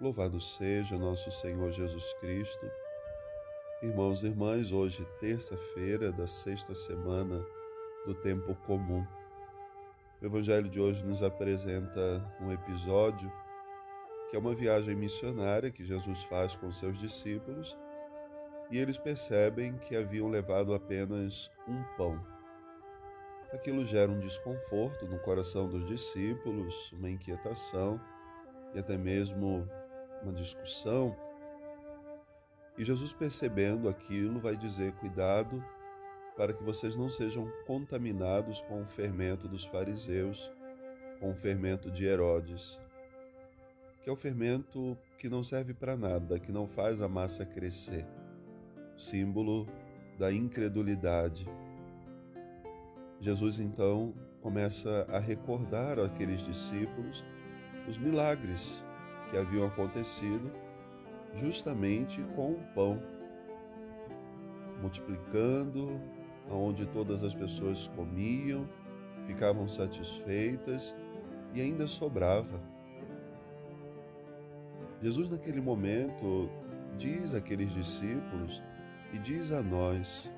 Louvado seja nosso Senhor Jesus Cristo. Irmãos e irmãs, hoje, terça-feira da sexta semana do tempo comum. O Evangelho de hoje nos apresenta um episódio que é uma viagem missionária que Jesus faz com seus discípulos e eles percebem que haviam levado apenas um pão. Aquilo gera um desconforto no coração dos discípulos, uma inquietação e até mesmo uma discussão. E Jesus, percebendo aquilo, vai dizer: Cuidado para que vocês não sejam contaminados com o fermento dos fariseus, com o fermento de Herodes, que é o fermento que não serve para nada, que não faz a massa crescer, símbolo da incredulidade. Jesus então começa a recordar àqueles discípulos os milagres que haviam acontecido justamente com o pão, multiplicando, onde todas as pessoas comiam, ficavam satisfeitas e ainda sobrava. Jesus, naquele momento, diz àqueles discípulos e diz a nós: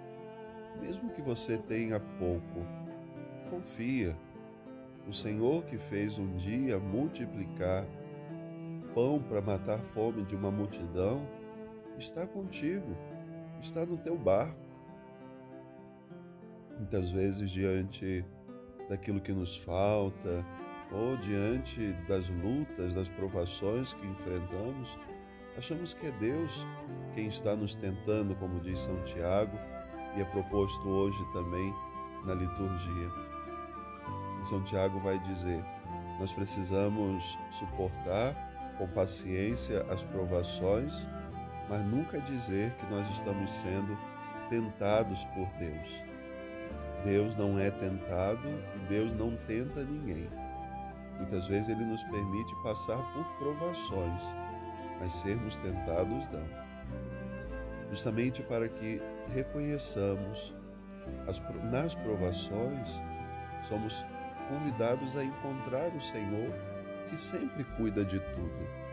mesmo que você tenha pouco, confia. O Senhor que fez um dia multiplicar pão para matar fome de uma multidão, está contigo, está no teu barco. Muitas vezes, diante daquilo que nos falta, ou diante das lutas, das provações que enfrentamos, achamos que é Deus quem está nos tentando, como diz São Tiago, e é proposto hoje também na liturgia. São Tiago vai dizer: nós precisamos suportar com paciência as provações, mas nunca dizer que nós estamos sendo tentados por Deus. Deus não é tentado e Deus não tenta ninguém. Muitas vezes Ele nos permite passar por provações, mas sermos tentados não. Justamente para que reconheçamos as, nas provações, somos convidados a encontrar o Senhor que sempre cuida de tudo.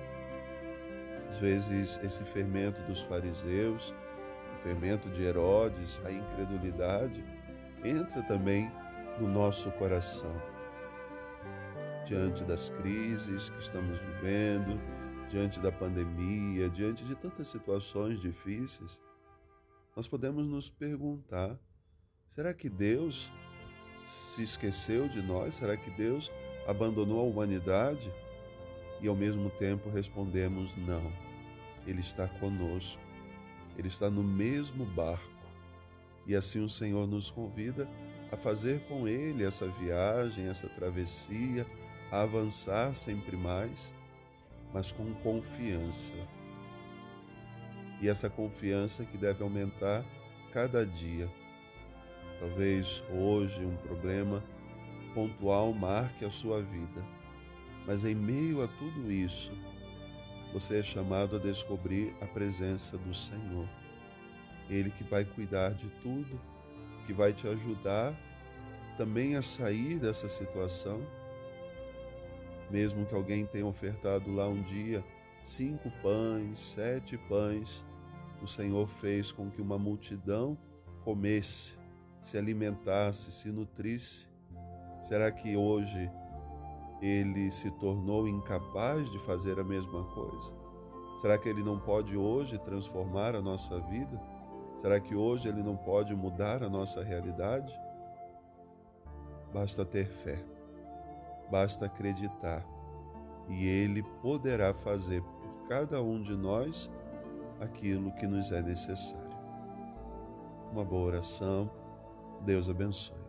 Às vezes, esse fermento dos fariseus, o fermento de Herodes, a incredulidade, entra também no nosso coração. Diante das crises que estamos vivendo, diante da pandemia, diante de tantas situações difíceis, nós podemos nos perguntar: será que Deus se esqueceu de nós? Será que Deus abandonou a humanidade? E ao mesmo tempo respondemos: não, Ele está conosco, Ele está no mesmo barco. E assim o Senhor nos convida a fazer com Ele essa viagem, essa travessia, a avançar sempre mais, mas com confiança. E essa confiança que deve aumentar cada dia. Talvez hoje um problema pontual marque a sua vida. Mas em meio a tudo isso, você é chamado a descobrir a presença do Senhor. Ele que vai cuidar de tudo, que vai te ajudar também a sair dessa situação. Mesmo que alguém tenha ofertado lá um dia cinco pães, sete pães, o Senhor fez com que uma multidão comesse, se alimentasse, se nutrisse Será que hoje ele se tornou incapaz de fazer a mesma coisa? Será que ele não pode hoje transformar a nossa vida? Será que hoje ele não pode mudar a nossa realidade? Basta ter fé, basta acreditar e ele poderá fazer por cada um de nós aquilo que nos é necessário. Uma boa oração. Deus abençoe.